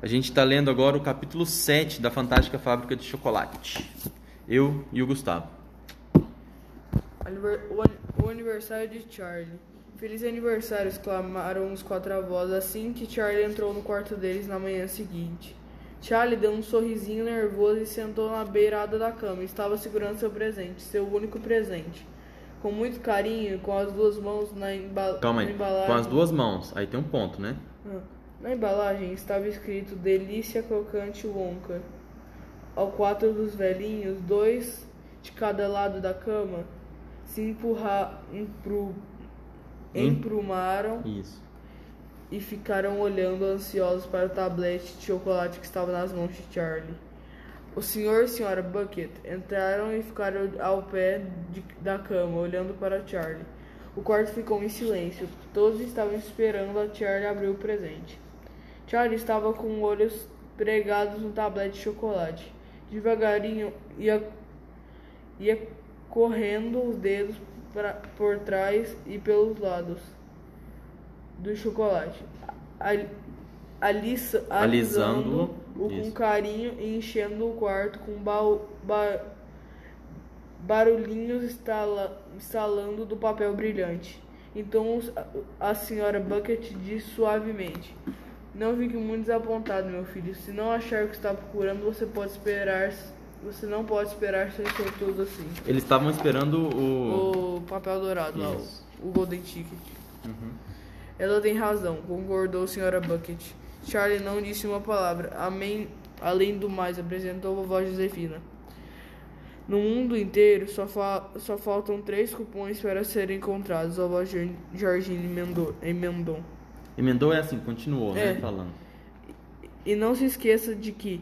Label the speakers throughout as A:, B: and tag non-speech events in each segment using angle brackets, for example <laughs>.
A: A gente está lendo agora o capítulo 7 da Fantástica Fábrica de Chocolate. Eu e o Gustavo.
B: O an- o aniversário de Charlie. Feliz aniversário! exclamaram os quatro avós assim que Charlie entrou no quarto deles na manhã seguinte. Charlie deu um sorrisinho nervoso e sentou na beirada da cama. Estava segurando seu presente, seu único presente. Com muito carinho, com as duas mãos na, emba
A: Calma
B: na
A: aí.
B: embalagem.
A: Com as duas mãos. Aí tem um ponto, né?
B: Ah, Na embalagem estava escrito Delícia Crocante Wonka. Ao quatro dos velhinhos, dois de cada lado da cama, se empurra, empru,
A: Em-
B: emprumaram
A: Isso.
B: e ficaram olhando ansiosos para o tablete de chocolate que estava nas mãos de Charlie. O senhor e a senhora Bucket entraram e ficaram ao pé de- da cama, olhando para Charlie. O quarto ficou em silêncio. Todos estavam esperando a Charlie abrir o presente. Charlie estava com olhos pregados no tablete de chocolate. Devagarinho ia, ia correndo os dedos pra, por trás e pelos lados do chocolate, ali- alisa-
A: Alisando-o,
B: alisando-o com carinho e enchendo o quarto com bau- ba- barulhinhos estala- estalando do papel brilhante. Então os- a senhora Bucket disse suavemente: Não fique muito desapontado, meu filho. Se não achar o que está procurando, você pode esperar. Você não pode esperar ser sortudo assim.
A: Eles estavam esperando o.
B: O papel dourado lá, o, o Golden Ticket. Ela tem razão, concordou a senhora Bucket. Charlie não disse uma palavra. Amém, além do mais, apresentou a vovó Josefina. No mundo inteiro, só, fa- só faltam três cupons para serem encontrados, a vovó Jor- Georgine emendou. emendou.
A: Emendou é assim, continuou, né?
B: É.
A: Falando.
B: E não se esqueça de que,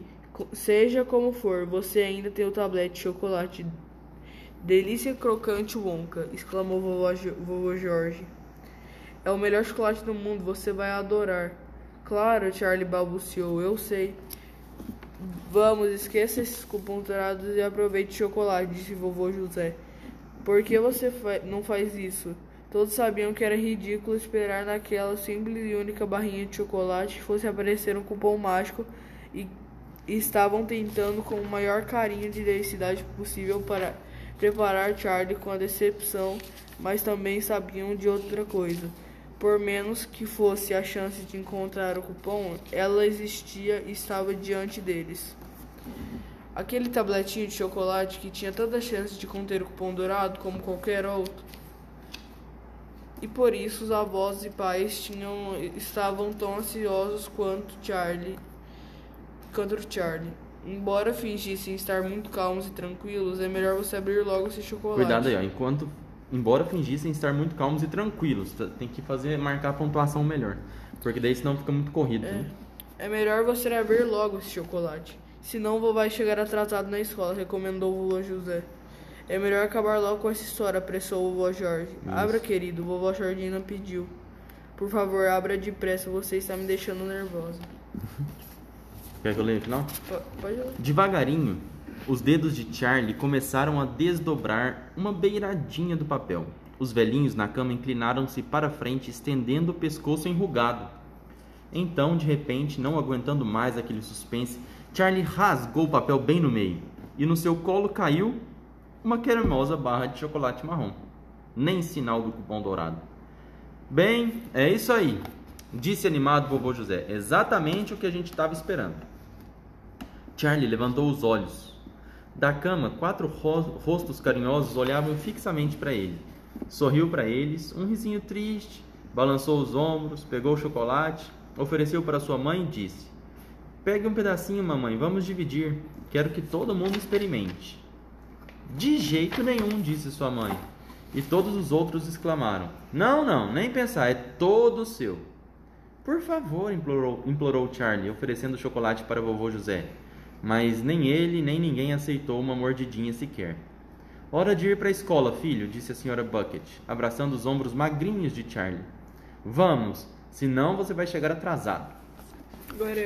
B: seja como for, você ainda tem o tablete de chocolate. Delícia crocante Wonka, exclamou vovó, vovô Jorge. É o melhor chocolate do mundo, você vai adorar. Claro, Charlie balbuciou, eu sei. Vamos, esqueça esses cupons dourados e aproveite o chocolate, disse vovô José. Por que você fa- não faz isso? Todos sabiam que era ridículo esperar naquela simples e única barrinha de chocolate fosse aparecer um cupom mágico e, estavam tentando com o maior carinho de felicidade possível para preparar Charlie com a decepção, mas também sabiam de outra coisa. Por menos que fosse a chance de encontrar o cupom, ela existia e estava diante deles. Aquele tabletinho de chocolate que tinha tanta chance de conter o cupom dourado como qualquer outro. E por isso os avós e pais tinham, estavam tão ansiosos quanto Charlie, quanto o Charlie. Embora fingissem estar muito calmos e tranquilos, é melhor você abrir logo esse chocolate.
A: Cuidado aí, ó. Enquanto. Embora fingissem estar muito calmos e tranquilos, tem que fazer marcar a pontuação melhor. Porque daí senão fica muito corrido. né?
B: É melhor você abrir logo esse chocolate. Senão vou vai chegar atrasado na escola, recomendou o vovô José. É melhor acabar logo com essa história, apressou o vovô Jorge. Abra, querido, vovó Jordina pediu. Por favor, abra depressa, você está me deixando nervosa. <laughs>
A: Quer que eu leia o final?
B: Po- Pode ler.
A: Devagarinho, os dedos de Charlie começaram a desdobrar uma beiradinha do papel. Os velhinhos na cama inclinaram-se para frente, estendendo o pescoço enrugado. Então, de repente, não aguentando mais aquele suspense, Charlie rasgou o papel bem no meio. E no seu colo caiu uma cremosa barra de chocolate marrom. Nem sinal do cupom dourado. Bem, é isso aí, disse animado vovô José. Exatamente o que a gente estava esperando. Charlie levantou os olhos. Da cama, quatro ro- rostos carinhosos olhavam fixamente para ele. Sorriu para eles, um risinho triste, balançou os ombros, pegou o chocolate, ofereceu para sua mãe e disse: Pegue um pedacinho, mamãe, vamos dividir. Quero que todo mundo experimente. De jeito nenhum, disse sua mãe. E todos os outros exclamaram: Não, não, nem pensar, é todo seu. Por favor, implorou, implorou Charlie, oferecendo chocolate para vovô José. Mas nem ele nem ninguém aceitou uma mordidinha sequer. Hora de ir para a escola, filho, disse a senhora Bucket, abraçando os ombros magrinhos de Charlie. Vamos, senão você vai chegar atrasado.
B: Agora eu.